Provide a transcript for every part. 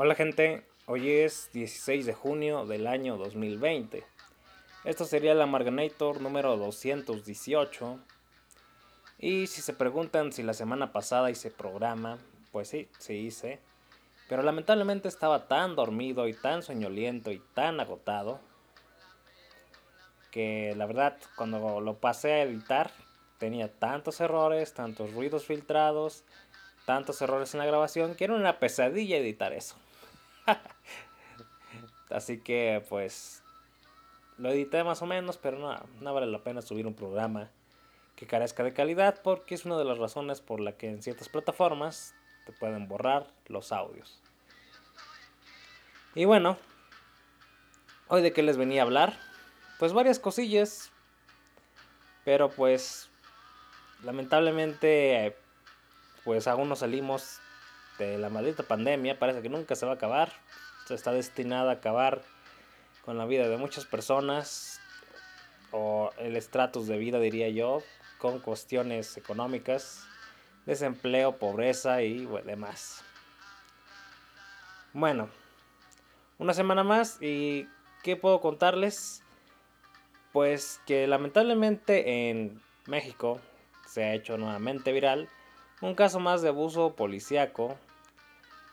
Hola gente, hoy es 16 de junio del año 2020. Esto sería la Marganator número 218. Y si se preguntan si la semana pasada hice programa, pues sí, sí hice. Pero lamentablemente estaba tan dormido y tan soñoliento y tan agotado que la verdad cuando lo pasé a editar tenía tantos errores, tantos ruidos filtrados, tantos errores en la grabación que era una pesadilla editar eso. Así que pues lo edité más o menos, pero no, no vale la pena subir un programa que carezca de calidad porque es una de las razones por la que en ciertas plataformas te pueden borrar los audios. Y bueno, hoy de qué les venía a hablar? Pues varias cosillas, pero pues lamentablemente pues aún no salimos de la maldita pandemia parece que nunca se va a acabar. Se está destinada a acabar con la vida de muchas personas o el estratus de vida, diría yo, con cuestiones económicas, desempleo, pobreza y demás. Bueno, una semana más y ¿qué puedo contarles? Pues que lamentablemente en México se ha hecho nuevamente viral un caso más de abuso policíaco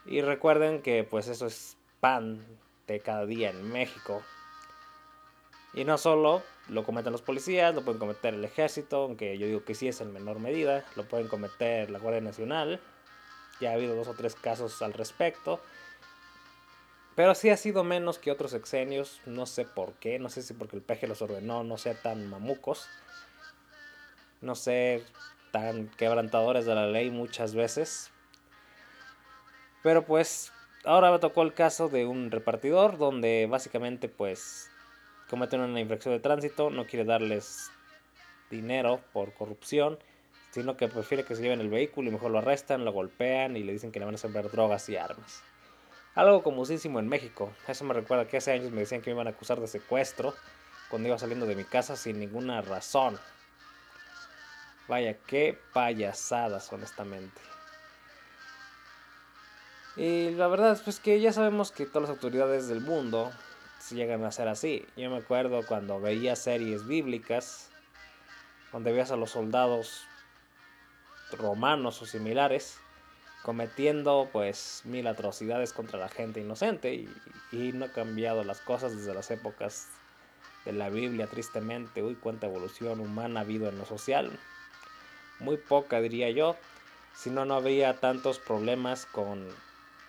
y recuerden que pues eso es pan de cada día en México. Y no solo lo cometen los policías, lo pueden cometer el ejército, aunque yo digo que sí es en menor medida, lo pueden cometer la Guardia Nacional. Ya ha habido dos o tres casos al respecto. Pero sí ha sido menos que otros exenios, no sé por qué, no sé si porque el peje los ordenó no ser tan mamucos, no sé, tan quebrantadores de la ley muchas veces, pero pues ahora me tocó el caso de un repartidor donde básicamente pues cometen una infracción de tránsito, no quiere darles dinero por corrupción, sino que prefiere que se lleven el vehículo y mejor lo arrestan, lo golpean y le dicen que le van a sembrar drogas y armas. Algo comúsísimo en México. Eso me recuerda que hace años me decían que me iban a acusar de secuestro cuando iba saliendo de mi casa sin ninguna razón. Vaya, qué payasadas, honestamente. Y la verdad es pues que ya sabemos que todas las autoridades del mundo se llegan a ser así. Yo me acuerdo cuando veía series bíblicas, donde veías a los soldados romanos o similares cometiendo pues mil atrocidades contra la gente inocente y, y no ha cambiado las cosas desde las épocas de la Biblia tristemente. Uy, cuánta evolución humana ha habido en lo social. Muy poca diría yo. Si no, no habría tantos problemas con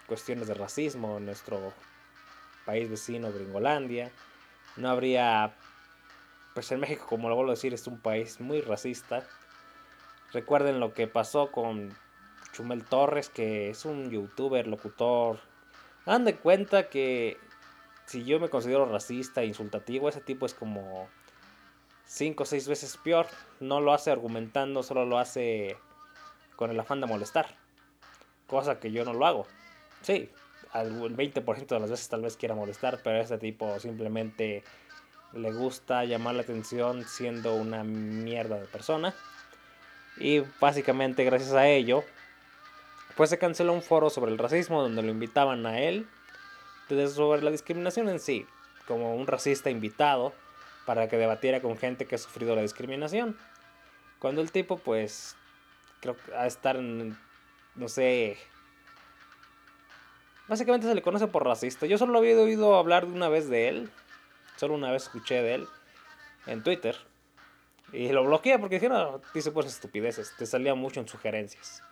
cuestiones de racismo en nuestro país vecino, Gringolandia. No habría, pues en México, como lo vuelvo a decir, es un país muy racista. Recuerden lo que pasó con Chumel Torres, que es un youtuber, locutor. Dan de cuenta que si yo me considero racista e insultativo, ese tipo es como cinco o seis veces peor. No lo hace argumentando, solo lo hace con el afán de molestar. Cosa que yo no lo hago. Sí, el 20% de las veces tal vez quiera molestar, pero este tipo simplemente le gusta llamar la atención siendo una mierda de persona. Y básicamente gracias a ello, pues se canceló un foro sobre el racismo donde lo invitaban a él, sobre la discriminación en sí, como un racista invitado para que debatiera con gente que ha sufrido la discriminación. Cuando el tipo pues creo que a estar en, no sé, Básicamente se le conoce por racista. Yo solo había oído hablar de una vez de él. Solo una vez escuché de él en Twitter. Y lo bloqueé porque dije, dice pues estupideces. Te salía mucho en sugerencias.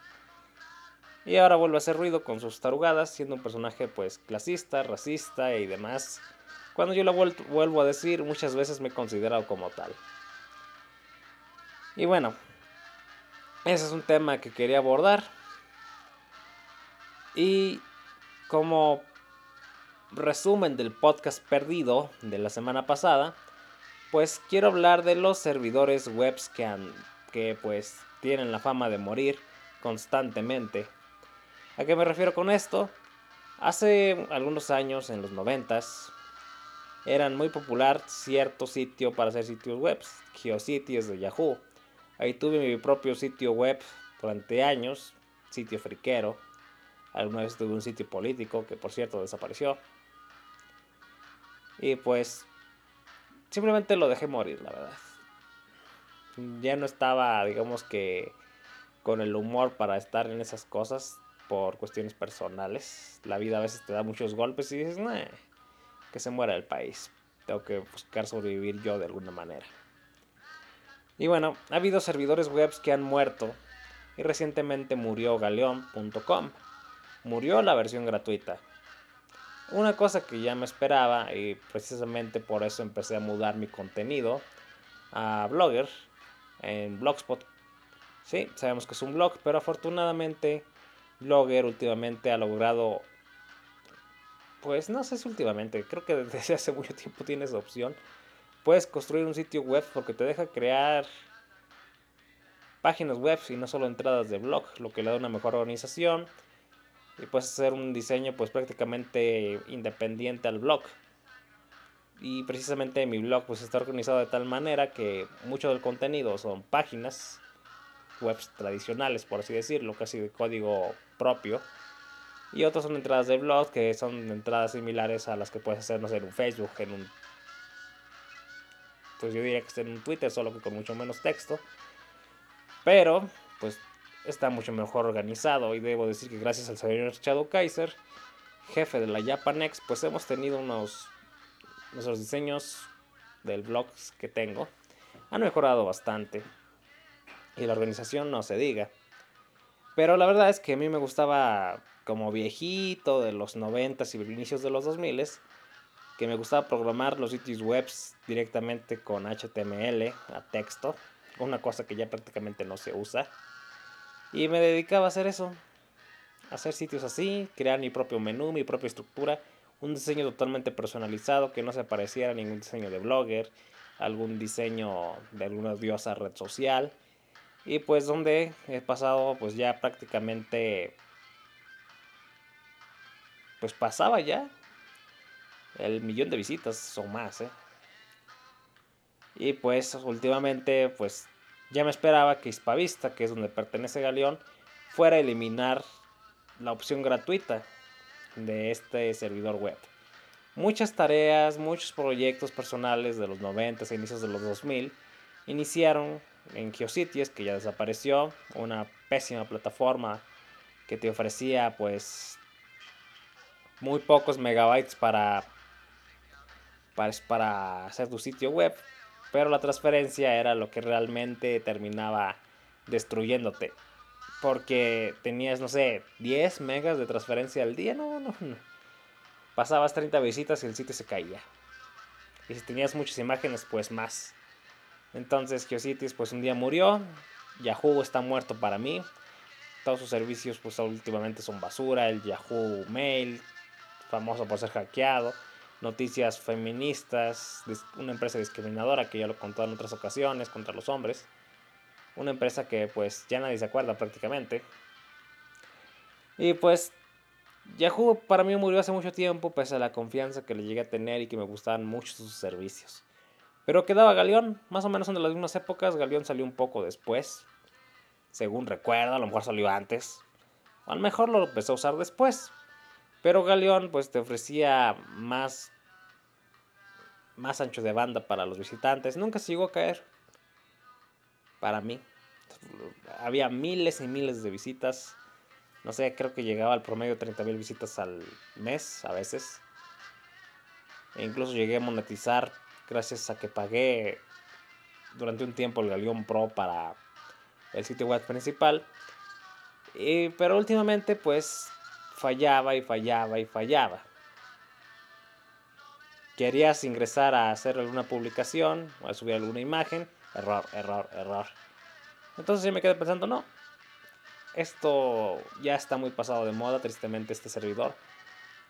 Y ahora vuelve a hacer ruido con sus tarugadas, siendo un personaje pues clasista, racista y demás. Cuando yo lo vuelvo a decir, muchas veces me he considerado como tal. Y bueno, ese es un tema que quería abordar. Y como resumen del podcast perdido de la semana pasada, pues quiero hablar de los servidores webs que, han, que pues tienen la fama de morir constantemente. ¿A qué me refiero con esto? Hace algunos años, en los noventas, eran muy popular cierto sitio para hacer sitios web, Geocities de Yahoo. Ahí tuve mi propio sitio web durante años, sitio friquero, Alguna vez tuve un sitio político que por cierto desapareció. Y pues simplemente lo dejé morir, la verdad. Ya no estaba, digamos que, con el humor para estar en esas cosas por cuestiones personales. La vida a veces te da muchos golpes y dices, nah, que se muera el país. Tengo que buscar sobrevivir yo de alguna manera. Y bueno, ha habido servidores web que han muerto y recientemente murió galeón.com. Murió la versión gratuita. Una cosa que ya me esperaba y precisamente por eso empecé a mudar mi contenido a Blogger en Blogspot. Sí, sabemos que es un blog, pero afortunadamente Blogger últimamente ha logrado pues no sé si últimamente, creo que desde hace mucho tiempo tienes opción. Puedes construir un sitio web porque te deja crear páginas web y no solo entradas de blog, lo que le da una mejor organización. Y puedes hacer un diseño pues prácticamente independiente al blog. Y precisamente mi blog pues está organizado de tal manera que mucho del contenido son páginas webs tradicionales, por así decirlo, casi de código propio y otros son entradas de blog que son entradas similares a las que puedes hacer, no sé, en un Facebook, en un... Pues yo diría que está en un Twitter, solo que con mucho menos texto. Pero, pues está mucho mejor organizado y debo decir que gracias al señor Shadow Kaiser, jefe de la Japanex, pues hemos tenido unos nuestros diseños del blog que tengo han mejorado bastante y la organización no se diga. Pero la verdad es que a mí me gustaba como viejito de los 90 y inicios de los 2000 que me gustaba programar los sitios web directamente con HTML a texto, una cosa que ya prácticamente no se usa. Y me dedicaba a hacer eso, a hacer sitios así, crear mi propio menú, mi propia estructura, un diseño totalmente personalizado que no se pareciera a ningún diseño de blogger, algún diseño de alguna diosa red social. Y pues donde he pasado pues ya prácticamente pues pasaba ya el millón de visitas o más, ¿eh? Y pues últimamente, pues ya me esperaba que Hispavista, que es donde pertenece Galeón, fuera a eliminar la opción gratuita de este servidor web. Muchas tareas, muchos proyectos personales de los 90 e inicios de los 2000 iniciaron en Geocities, que ya desapareció, una pésima plataforma que te ofrecía pues muy pocos megabytes para, para, para hacer tu sitio web, pero la transferencia era lo que realmente terminaba destruyéndote. Porque tenías, no sé, 10 megas de transferencia al día. No, no, no. Pasabas 30 visitas y el sitio se caía. Y si tenías muchas imágenes, pues más. Entonces Geocities pues un día murió. Yahoo está muerto para mí. Todos sus servicios pues últimamente son basura. El Yahoo Mail, famoso por ser hackeado, noticias feministas, una empresa discriminadora que ya lo contado en otras ocasiones contra los hombres, una empresa que pues ya nadie se acuerda prácticamente. Y pues Yahoo para mí murió hace mucho tiempo pese a la confianza que le llegué a tener y que me gustaban mucho sus servicios. Pero quedaba Galeón, más o menos de las mismas épocas, Galeón salió un poco después, según recuerdo, a lo mejor salió antes, o a lo mejor lo empecé a usar después. Pero Galeón pues te ofrecía más, más ancho de banda para los visitantes. Nunca se llegó a caer. Para mí. Había miles y miles de visitas. No sé, creo que llegaba al promedio de 30 mil visitas al mes a veces. E incluso llegué a monetizar gracias a que pagué durante un tiempo el Galeón Pro para el sitio web principal. Y, pero últimamente pues fallaba y fallaba y fallaba. Querías ingresar a hacer alguna publicación o a subir alguna imagen, error, error, error. Entonces yo me quedé pensando, no, esto ya está muy pasado de moda, tristemente este servidor.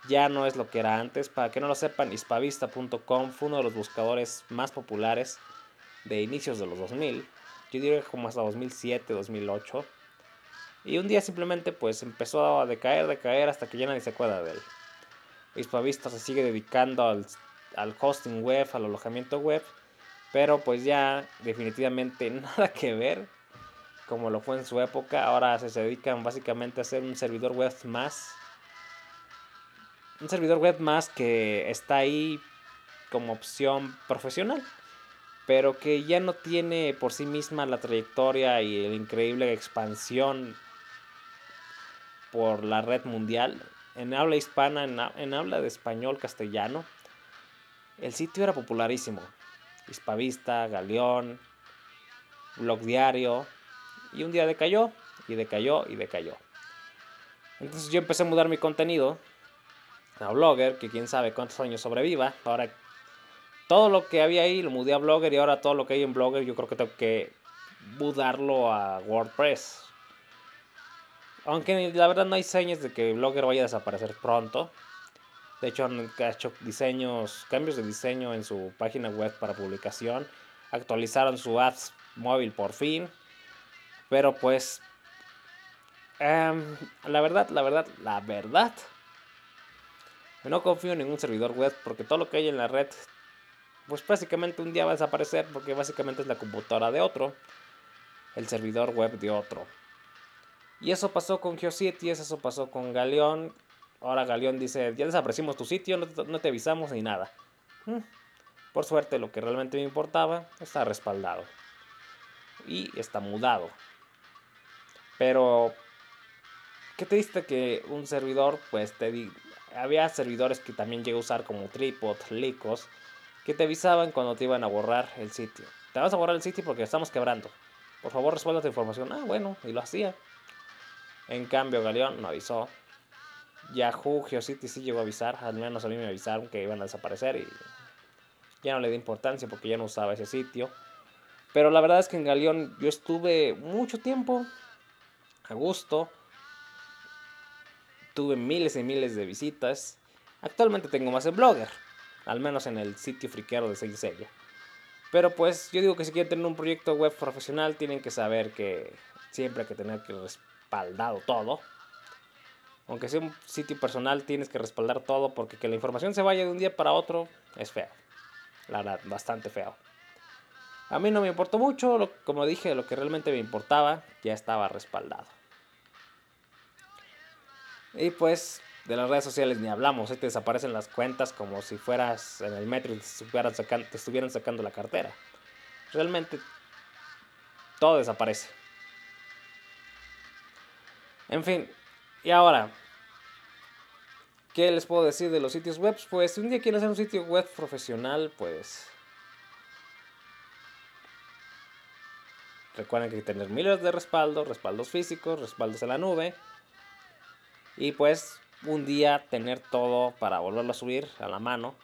Ya no es lo que era antes. Para que no lo sepan, hispavista.com fue uno de los buscadores más populares de inicios de los 2000. Yo diría que como hasta 2007, 2008. Y un día simplemente pues empezó a decaer, decaer hasta que ya nadie se acuerda de él. Hispavista se sigue dedicando al, al hosting web, al alojamiento web, pero pues ya definitivamente nada que ver como lo fue en su época. Ahora se dedican básicamente a hacer un servidor web más. Un servidor web más que está ahí como opción profesional. Pero que ya no tiene por sí misma la trayectoria y la increíble expansión por la red mundial. En habla hispana, en, en habla de español castellano. El sitio era popularísimo. Hispavista, Galeón, blog diario. Y un día decayó, y decayó, y decayó. Entonces yo empecé a mudar mi contenido a Blogger, que quién sabe cuántos años sobreviva. Ahora todo lo que había ahí lo mudé a Blogger y ahora todo lo que hay en Blogger yo creo que tengo que mudarlo a WordPress. Aunque la verdad no hay señas de que Blogger vaya a desaparecer pronto. De hecho han hecho diseños, cambios de diseño en su página web para publicación. Actualizaron su ads móvil por fin. Pero pues, em, la verdad, la verdad, la verdad, no confío en ningún servidor web porque todo lo que hay en la red, pues básicamente un día va a desaparecer porque básicamente es la computadora de otro, el servidor web de otro. Y eso pasó con GeoCities, eso pasó con Galeón. Ahora Galeón dice, ya desaparecimos tu sitio, no te, no te avisamos ni nada. Mm, por suerte, lo que realmente me importaba está respaldado y está mudado. Pero, ¿qué te diste que un servidor, pues te di... Había servidores que también llegué a usar como Tripod, Licos, que te avisaban cuando te iban a borrar el sitio. Te vas a borrar el sitio porque estamos quebrando. Por favor, resuelva tu información. Ah, bueno, y lo hacía. En cambio, Galeón no avisó. Yahoo, GeoCity sí llegó a avisar. Al menos a mí me avisaron que iban a desaparecer y ya no le di importancia porque ya no usaba ese sitio. Pero la verdad es que en Galeón yo estuve mucho tiempo a gusto. Tuve miles y miles de visitas. Actualmente tengo más en Blogger. Al menos en el sitio friquero de Seiya. Pero pues yo digo que si quieren tener un proyecto web profesional tienen que saber que siempre hay que tener que respaldado todo. Aunque sea un sitio personal tienes que respaldar todo porque que la información se vaya de un día para otro es feo. La verdad, bastante feo. A mí no me importó mucho, como dije, lo que realmente me importaba ya estaba respaldado. Y pues de las redes sociales ni hablamos, te desaparecen las cuentas como si fueras en el metro y te estuvieran, sacando, te estuvieran sacando la cartera. Realmente todo desaparece. En fin, y ahora, ¿qué les puedo decir de los sitios web? Pues si un día quieren hacer un sitio web profesional, pues Recuerden que hay que tener miles de respaldo, respaldos físicos, respaldos en la nube. Y pues un día tener todo para volverlo a subir a la mano.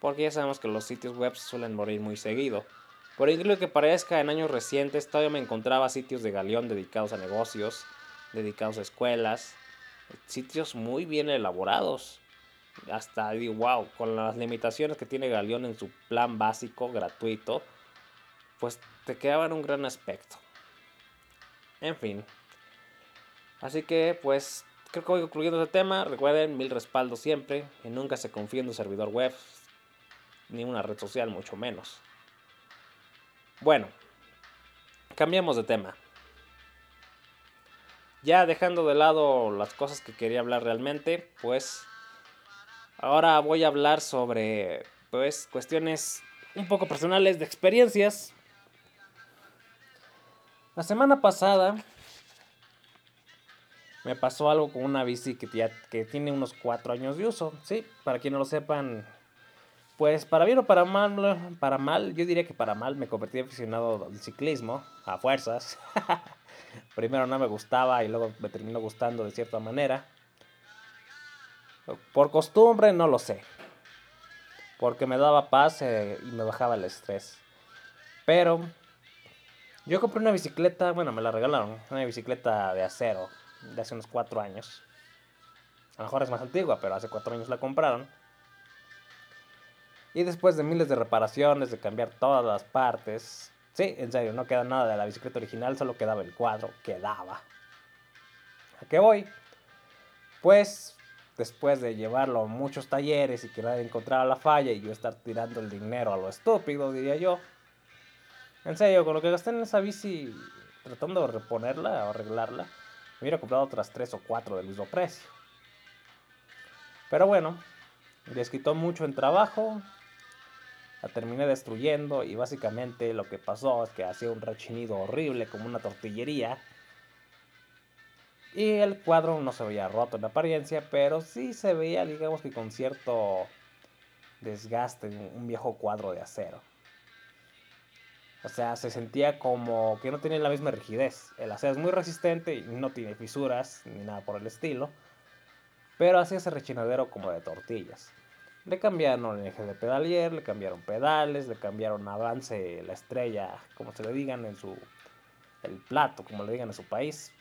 Porque ya sabemos que los sitios web suelen morir muy seguido. Por incluso que parezca, en años recientes todavía me encontraba sitios de Galeón dedicados a negocios, dedicados a escuelas, sitios muy bien elaborados. Hasta digo, wow, con las limitaciones que tiene Galeón en su plan básico, gratuito, pues te quedaban un gran aspecto. En fin. Así que, pues, creo que voy concluyendo este tema. Recuerden, mil respaldos siempre. Y nunca se confíe en un servidor web. Ni una red social, mucho menos. Bueno, cambiamos de tema. Ya dejando de lado las cosas que quería hablar realmente, pues ahora voy a hablar sobre pues cuestiones un poco personales de experiencias la semana pasada me pasó algo con una bici que, ya, que tiene unos 4 años de uso. Sí, para quienes no lo sepan, pues para bien o para mal, para mal, yo diría que para mal me convertí aficionado al ciclismo, a fuerzas. Primero no me gustaba y luego me terminó gustando de cierta manera. Por costumbre no lo sé. Porque me daba paz eh, y me bajaba el estrés. Pero yo compré una bicicleta, bueno, me la regalaron, una bicicleta de acero de hace unos cuatro años. A lo mejor es más antigua, pero hace cuatro años la compraron. Y después de miles de reparaciones, de cambiar todas las partes, sí, en serio, no queda nada de la bicicleta original, solo quedaba el cuadro, quedaba. ¿A qué voy? Pues después de llevarlo a muchos talleres y que nadie encontrara la falla y yo estar tirando el dinero a lo estúpido, diría yo, en serio, con lo que gasté en esa bici, tratando de reponerla o arreglarla, me hubiera comprado otras tres o cuatro del mismo precio. Pero bueno, les quitó mucho en trabajo, la terminé destruyendo y básicamente lo que pasó es que hacía un rechinido horrible como una tortillería. Y el cuadro no se veía roto en apariencia, pero sí se veía, digamos que con cierto desgaste, un viejo cuadro de acero. O sea, se sentía como que no tenía la misma rigidez. El acero es muy resistente y no tiene fisuras ni nada por el estilo. Pero hacía ese rechinadero como de tortillas. Le cambiaron el eje de pedalier, le cambiaron pedales, le cambiaron avance, la estrella, como se le digan en su. el plato, como le digan en su país.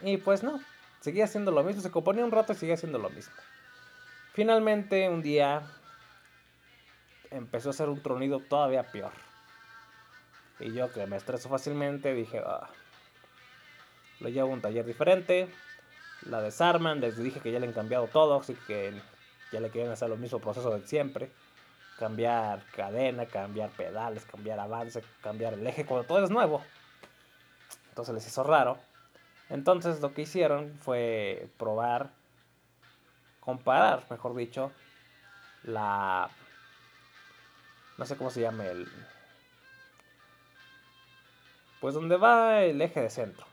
Y pues no, seguía haciendo lo mismo, se componía un rato y seguía haciendo lo mismo. Finalmente, un día empezó a hacer un tronido todavía peor. Y yo que me estreso fácilmente dije, ah, lo llevo a un taller diferente, la desarman, les dije que ya le han cambiado todo, así que ya le quieren hacer lo mismo proceso de siempre. Cambiar cadena, cambiar pedales, cambiar avance, cambiar el eje, cuando todo es nuevo. Entonces les hizo raro. Entonces lo que hicieron fue probar, comparar, mejor dicho, la... No sé cómo se llama el... Pues donde va el eje de centro.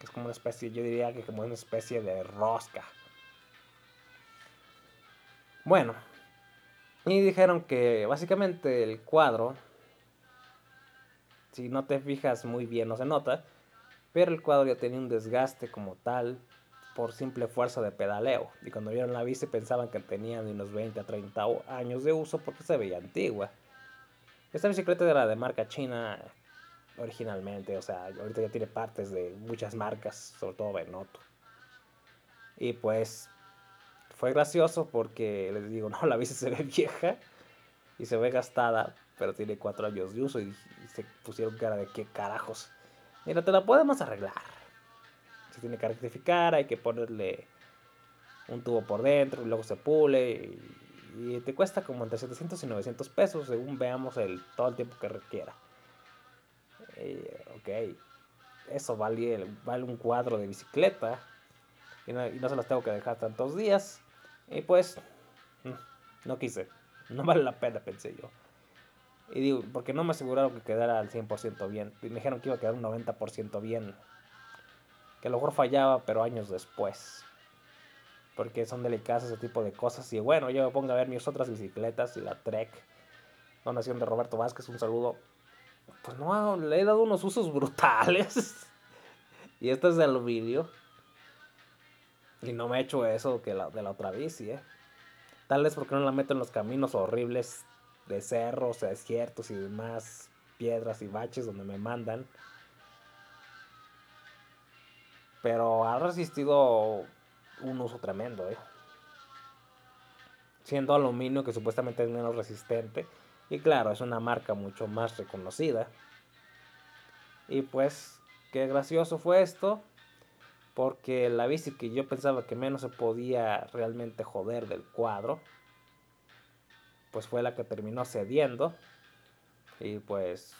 Es como una especie, yo diría que como una especie de rosca. Bueno, y dijeron que básicamente el cuadro, si no te fijas muy bien no se nota, pero el cuadro ya tenía un desgaste como tal por simple fuerza de pedaleo. Y cuando vieron la bici pensaban que tenía de unos 20 a 30 años de uso porque se veía antigua. Esta bicicleta era de marca china originalmente, o sea, ahorita ya tiene partes de muchas marcas, sobre todo Benoto. Y pues fue gracioso porque les digo, no, la bici se ve vieja y se ve gastada, pero tiene cuatro años de uso y, se pusieron cara de qué carajos. Mira, te la podemos arreglar. Se tiene que rectificar, hay que ponerle un tubo por dentro y luego se pule y, te cuesta como entre 700 y 900 pesos según veamos el, todo el tiempo que requiera. Ok, eso vale, vale un cuadro de bicicleta y no, y no se las tengo que dejar tantos días. Y pues, mm, no quise. No vale la pena, pensé yo. Y digo, porque no me aseguraron que quedara al 100% bien. me dijeron que iba a quedar un 90% bien. Que a lo mejor fallaba, pero años después. Porque son delicadas ese tipo de cosas. Y bueno, yo me pongo a ver mis otras bicicletas y la Trek. Donación de Roberto Vázquez, un saludo. Pues no, le he dado unos usos brutales. y este es de aluminio. Y no me he hecho eso que la, de la otra bici, ¿eh? Tal vez porque no la meto en los caminos horribles de cerros, desiertos y demás piedras y baches donde me mandan. Pero ha resistido un uso tremendo, ¿eh? Siendo aluminio que supuestamente es menos resistente. Y claro, es una marca mucho más reconocida. Y pues, qué gracioso fue esto porque la bici que yo pensaba que menos se podía realmente joder del cuadro, pues fue la que terminó cediendo y pues,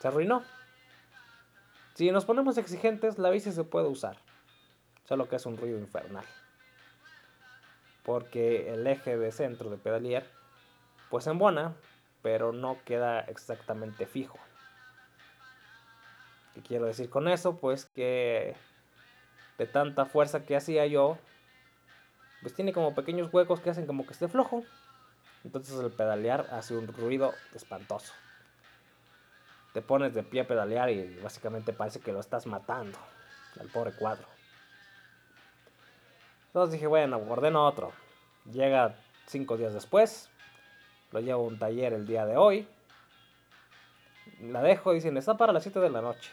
se arruinó. Si nos ponemos exigentes, la bici se puede usar, solo que es un ruido infernal. Porque el eje de centro de pedalier, pues embona, pero no queda exactamente fijo. ¿Qué quiero decir con eso? Pues que de tanta fuerza que hacía yo, pues tiene como pequeños huecos que hacen como que esté flojo. Entonces el pedalear hace un ruido espantoso. Te pones de pie a pedalear y básicamente parece que lo estás matando al pobre cuadro. Entonces dije, bueno, ordeno otro. Llega cinco días después. Lo llevo a un taller el día de hoy. La dejo, dicen, está para las 7 de la noche.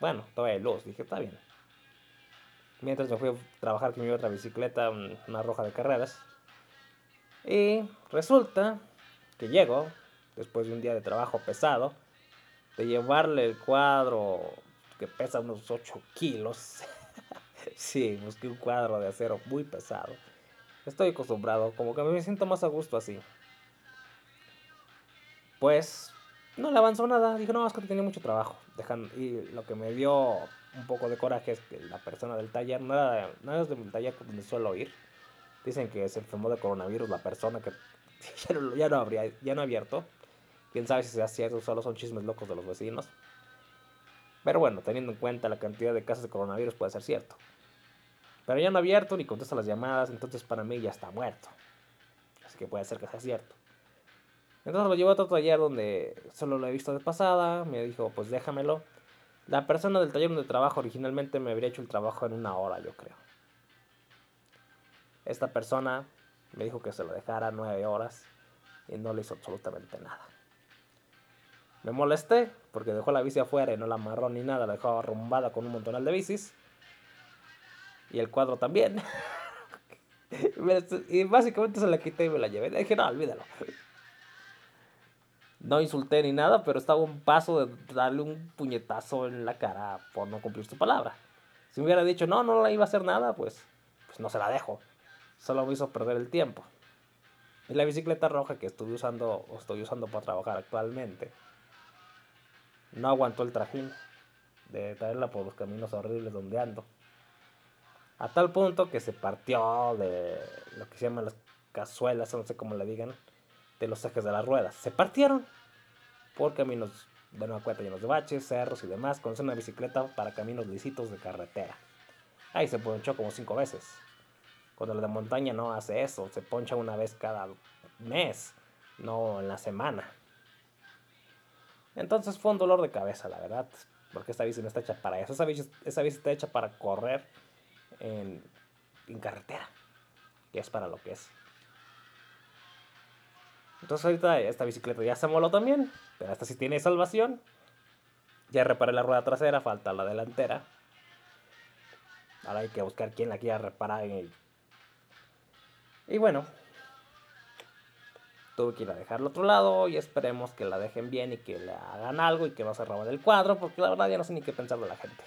Bueno, todavía hay luz, dije, está bien. Mientras me fui a trabajar con mi otra bicicleta, una roja de carreras. Y resulta que llego, después de un día de trabajo pesado, de llevarle el cuadro que pesa unos 8 kilos. sí, busqué un cuadro de acero muy pesado. Estoy acostumbrado, como que me siento más a gusto así. Pues no le avanzó nada. Dijo, no, es que tenía mucho trabajo. Dejando, y lo que me dio un poco de coraje es que la persona del taller, no era, no del taller donde suelo ir. Dicen que se enfermó de coronavirus la persona que ya no, ya no, habría, ya no ha abierto. Quién sabe si sea cierto, solo son chismes locos de los vecinos. Pero bueno, teniendo en cuenta la cantidad de casos de coronavirus puede ser cierto. Pero ya no ha abierto ni contesta las llamadas, entonces para mí ya está muerto. Así que puede ser que sea cierto. Entonces lo llevo a otro taller donde solo lo he visto de pasada. Me dijo, pues déjamelo. La persona del taller donde trabajo originalmente me habría hecho el trabajo en una hora, yo creo. Esta persona me dijo que se lo dejara nueve horas y no le hizo absolutamente nada. Me molesté porque dejó la bici afuera y no la amarró ni nada, la dejó arrumbada con un montonal de bicis. Y el cuadro también. y básicamente se la quité y me la llevé. dije, no, olvídalo. No insulté ni nada, pero estaba un paso de darle un puñetazo en la cara por no cumplir su palabra. Si me hubiera dicho, no, no la iba a hacer nada, pues, pues no se la dejo. Solo me hizo perder el tiempo. Y la bicicleta roja que estuve usando o estoy usando para trabajar actualmente no aguantó el trajín de traerla por los caminos horribles donde ando. A tal punto que se partió de lo que se llaman las cazuelas, no sé cómo le digan, de los ejes de las ruedas. Se partieron por caminos, de nueva cuenta, llenos de baches, cerros y demás, con una bicicleta para caminos lisitos de carretera. Ahí se ponchó como cinco veces. Cuando la de montaña no hace eso, se poncha una vez cada mes, no en la semana. Entonces fue un dolor de cabeza, la verdad, porque esta bici no está hecha para eso. Esa bici, esa bici está hecha para correr en, en carretera, que es para lo que es. Entonces ahorita esta bicicleta ya se moló también, pero esta sí tiene salvación. Ya reparé la rueda trasera, falta la delantera. Ahora hay que buscar quién la quiera reparar. Y, y bueno, tuve que ir a dejarlo otro lado y esperemos que la dejen bien y que le hagan algo y que no se roben el cuadro, porque la verdad ya no sé ni qué pensar la gente.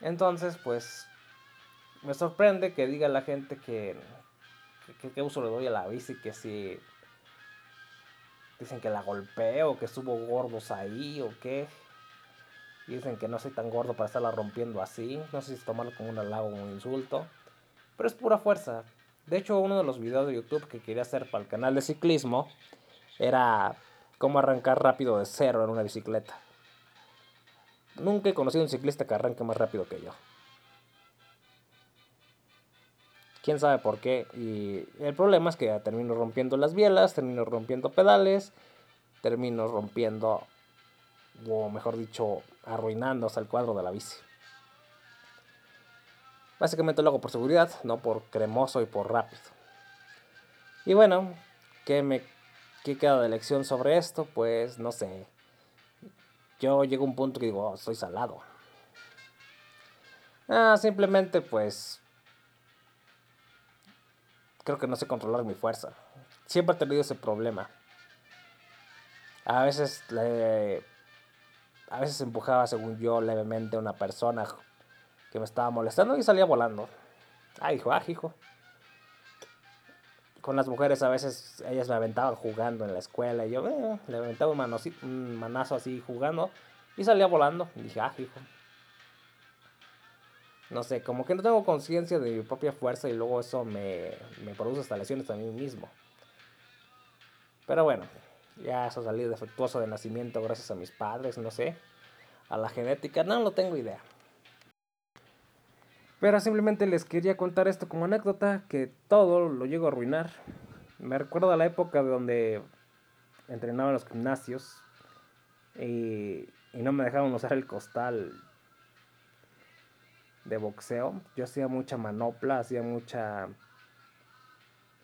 Entonces, pues, me sorprende que diga la gente que ¿Qué, uso le doy a la bici? Que si dicen que la golpeo, que subo gordos ahí o qué. dicen que no soy tan gordo para estarla rompiendo así. No sé si tomarlo como un halago o un insulto. Pero es pura fuerza. De hecho, uno de los videos de YouTube que quería hacer para el canal de ciclismo era cómo arrancar rápido de cero en una bicicleta. Nunca he conocido un ciclista que arranque más rápido que yo. Quién sabe por qué. Y el problema es que termino rompiendo las bielas, termino rompiendo pedales, termino rompiendo, o mejor dicho, arruinándose el cuadro de la bici. Básicamente lo hago por seguridad, no por cremoso y por rápido. Y bueno, ¿qué me qué queda de lección sobre esto? Pues no sé. Yo llego a un punto que digo, oh, estoy salado. Ah, simplemente pues creo que no sé controlar mi fuerza. Siempre he tenido ese problema. A veces le, a veces empujaba, según yo, levemente a una persona que me estaba molestando y salía volando. Ah, hijo, ah, hijo. Con las mujeres a veces ellas me aventaban jugando en la escuela y yo eh, le aventaba un, un manazo así jugando y salía volando. Y dije, ah, hijo. No sé, como que no tengo conciencia de mi propia fuerza y luego eso me, me produce hasta lesiones a mí mismo. Pero bueno, ya eso salí defectuoso de nacimiento gracias a mis padres, no sé. A la genética, no, no tengo idea. Pero simplemente les quería contar esto como anécdota, que todo lo llego a arruinar. Me recuerdo a la época donde entrenaba en los gimnasios y, y no me dejaban usar el costal de boxeo. Yo hacía mucha manopla, hacía mucha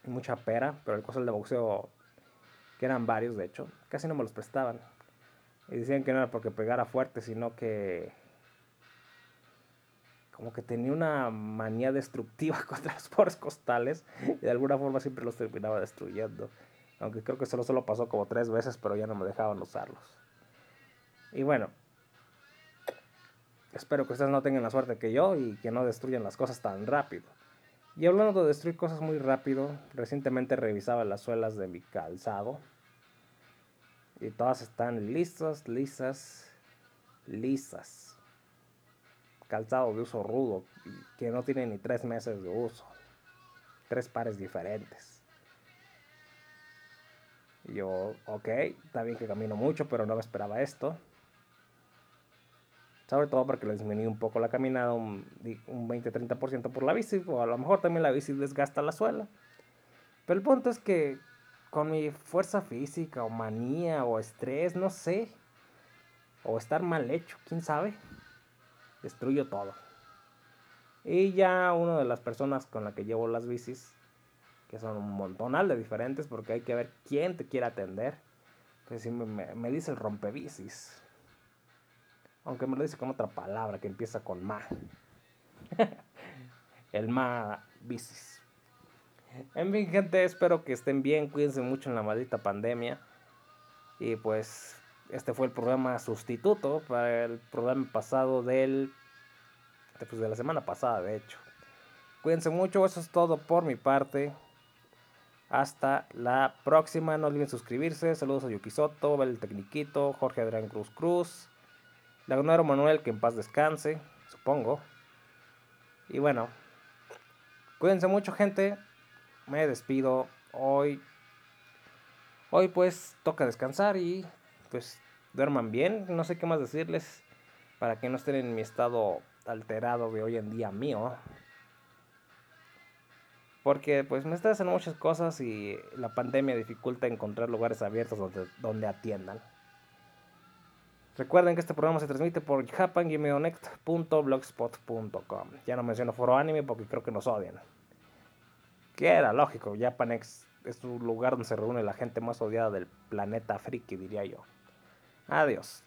mucha pera, pero el costal de boxeo, que eran varios de hecho, casi no me los prestaban. Y decían que no era porque pegara fuerte, sino que como que tenía una manía destructiva contra los pobres costales y de alguna forma siempre los terminaba destruyendo. Aunque creo que solo, solo pasó como tres veces, pero ya no me dejaban usarlos. Y bueno, Espero que ustedes no tengan la suerte que yo y que no destruyan las cosas tan rápido. Y hablando de destruir cosas muy rápido, recientemente revisaba las suelas de mi calzado Y todas están listas, lisas, lisas. Calzado de uso rudo, que no tiene ni tres meses de uso. Tres pares diferentes. Y yo, ok, está bien que camino mucho, pero no me esperaba esto. Sobre todo porque le disminuí un poco la caminada, un, un 20-30% por la bici, o a lo mejor también la bici desgasta la suela. Pero el punto es que con mi fuerza física, o manía, o estrés, no sé, o estar mal hecho, quién sabe, destruyo todo. Y ya una de las personas con la que llevo las bicis, que son un montonal de diferentes, porque hay que ver quién te quiere atender, pues me, me dice el rompebicis. Aunque me lo dice con otra palabra que empieza con ma. el ma bicis. En fin, gente, espero que estén bien. Cuídense mucho en la maldita pandemia. Y pues, este fue el programa sustituto para el programa pasado del. Pues de la semana pasada, de hecho. Cuídense mucho, eso es todo por mi parte. Hasta la próxima. No olviden suscribirse. Saludos a Yuki Soto, el Tecniquito, Jorge Adrián Cruz Cruz. Lagunero Manuel, que en paz descanse, supongo. Y bueno, cuídense mucho, gente. Me despido hoy. Hoy pues toca descansar y pues duerman bien. No sé qué más decirles para que no estén en mi estado alterado de hoy en día mío. Porque pues me estresan muchas cosas y la pandemia dificulta encontrar lugares abiertos donde, donde atiendan. Recuerden que este programa se transmite por japangameonect.blogspot.com. Ya no menciono foro anime porque creo que nos odian. Que era lógico, Japanex es un lugar donde se reúne la gente más odiada del planeta friki, diría yo. Adiós.